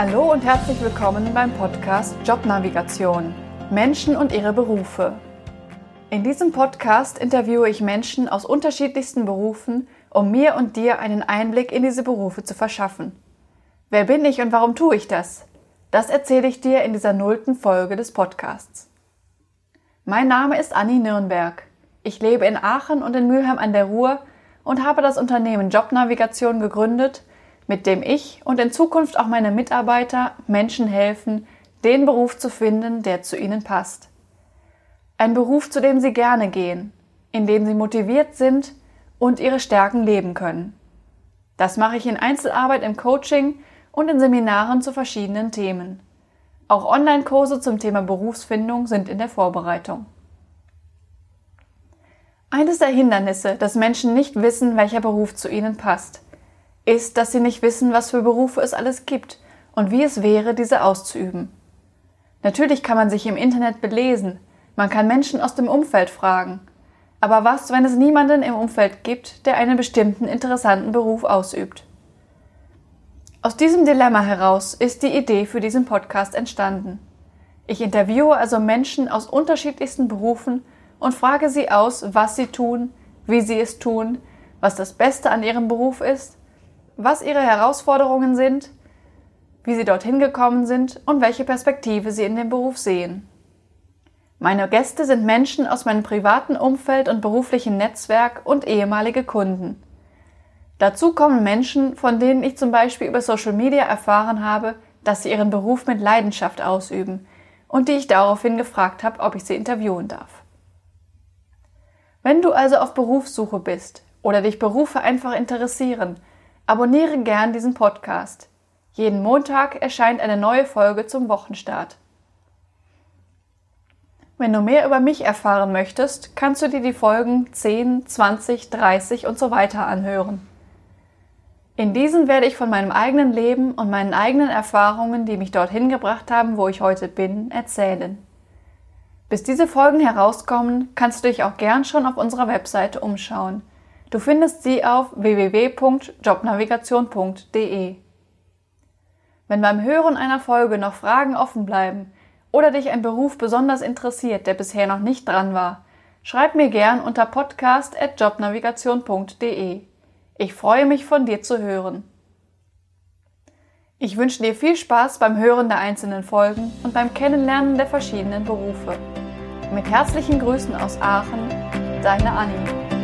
Hallo und herzlich willkommen beim Podcast Jobnavigation Menschen und ihre Berufe. In diesem Podcast interviewe ich Menschen aus unterschiedlichsten Berufen, um mir und dir einen Einblick in diese Berufe zu verschaffen. Wer bin ich und warum tue ich das? Das erzähle ich dir in dieser nullten Folge des Podcasts. Mein Name ist Anni Nürnberg. Ich lebe in Aachen und in Mülheim an der Ruhr und habe das Unternehmen Jobnavigation gegründet, mit dem ich und in Zukunft auch meine Mitarbeiter Menschen helfen, den Beruf zu finden, der zu ihnen passt. Ein Beruf, zu dem sie gerne gehen, in dem sie motiviert sind und ihre Stärken leben können. Das mache ich in Einzelarbeit im Coaching und in Seminaren zu verschiedenen Themen. Auch Online-Kurse zum Thema Berufsfindung sind in der Vorbereitung. Eines der Hindernisse, dass Menschen nicht wissen, welcher Beruf zu ihnen passt, ist, dass sie nicht wissen, was für Berufe es alles gibt und wie es wäre, diese auszuüben. Natürlich kann man sich im Internet belesen, man kann Menschen aus dem Umfeld fragen. Aber was, wenn es niemanden im Umfeld gibt, der einen bestimmten interessanten Beruf ausübt? Aus diesem Dilemma heraus ist die Idee für diesen Podcast entstanden. Ich interviewe also Menschen aus unterschiedlichsten Berufen und frage sie aus, was sie tun, wie sie es tun, was das Beste an ihrem Beruf ist was ihre Herausforderungen sind, wie sie dorthin gekommen sind und welche Perspektive sie in dem Beruf sehen. Meine Gäste sind Menschen aus meinem privaten Umfeld und beruflichen Netzwerk und ehemalige Kunden. Dazu kommen Menschen, von denen ich zum Beispiel über Social Media erfahren habe, dass sie ihren Beruf mit Leidenschaft ausüben und die ich daraufhin gefragt habe, ob ich sie interviewen darf. Wenn du also auf Berufssuche bist oder dich Berufe einfach interessieren, Abonniere gern diesen Podcast. Jeden Montag erscheint eine neue Folge zum Wochenstart. Wenn du mehr über mich erfahren möchtest, kannst du dir die Folgen 10, 20, 30 und so weiter anhören. In diesen werde ich von meinem eigenen Leben und meinen eigenen Erfahrungen, die mich dorthin gebracht haben, wo ich heute bin, erzählen. Bis diese Folgen herauskommen, kannst du dich auch gern schon auf unserer Webseite umschauen. Du findest sie auf www.jobnavigation.de. Wenn beim Hören einer Folge noch Fragen offen bleiben oder dich ein Beruf besonders interessiert, der bisher noch nicht dran war, schreib mir gern unter podcast.jobnavigation.de. Ich freue mich von dir zu hören. Ich wünsche dir viel Spaß beim Hören der einzelnen Folgen und beim Kennenlernen der verschiedenen Berufe. Mit herzlichen Grüßen aus Aachen, deine Annie.